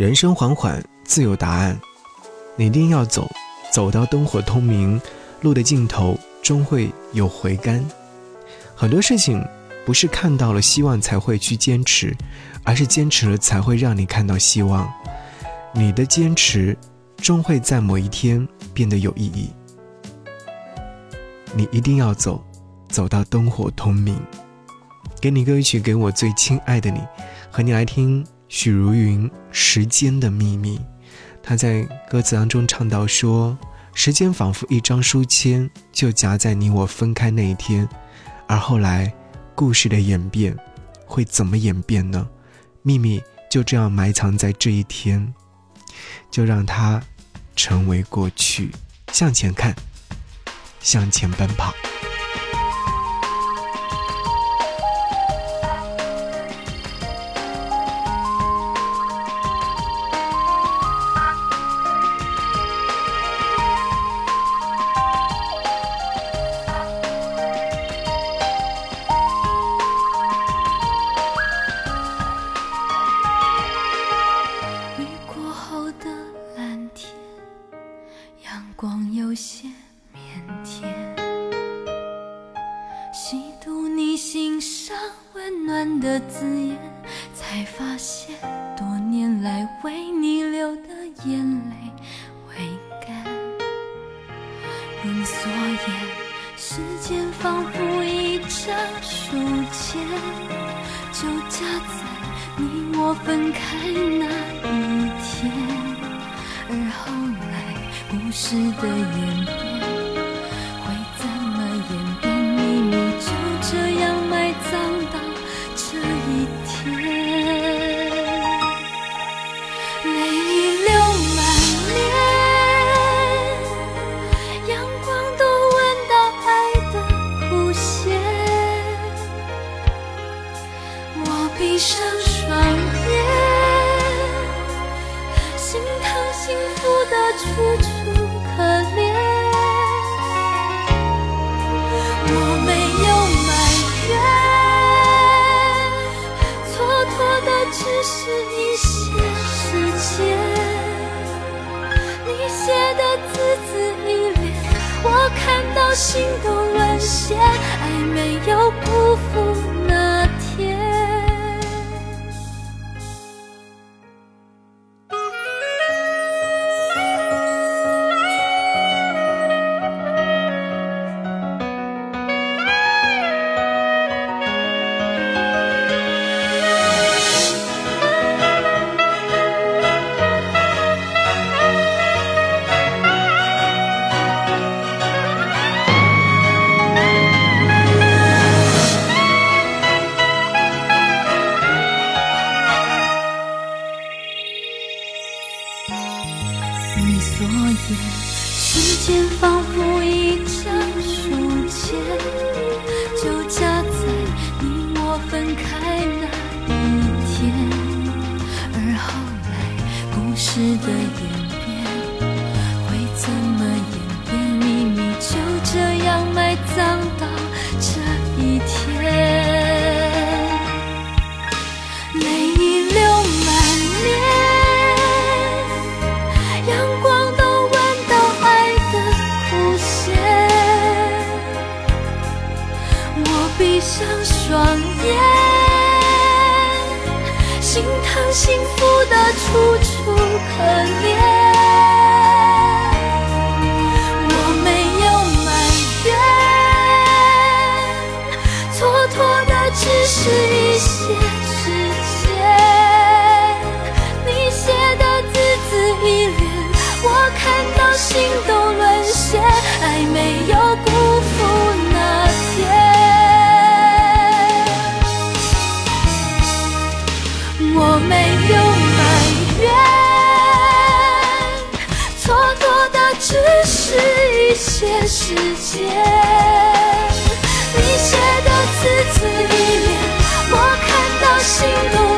人生缓缓，自有答案。你一定要走，走到灯火通明，路的尽头终会有回甘。很多事情不是看到了希望才会去坚持，而是坚持了才会让你看到希望。你的坚持终会在某一天变得有意义。你一定要走，走到灯火通明。给你歌曲，给我最亲爱的你，和你来听。许茹芸《时间的秘密》，她在歌词当中唱到说：“时间仿佛一张书签，就夹在你我分开那一天。而后来，故事的演变会怎么演变呢？秘密就这样埋藏在这一天，就让它成为过去。向前看，向前奔跑。”有些腼腆，细读你心上温暖的字眼，才发现多年来为你流的眼泪未干。用锁眼，时间仿佛一张书签，就夹在你我分开那一天。而后，故事的演变。幸福的楚楚可怜我没有埋怨。蹉跎的只是一些时间。你写的字字依恋我看到心都沦陷爱没有辜负。时间仿佛一张书签，闭上双眼心疼幸福的楚楚可怜。的只是一些时间。你写的字字里面，我看到心动。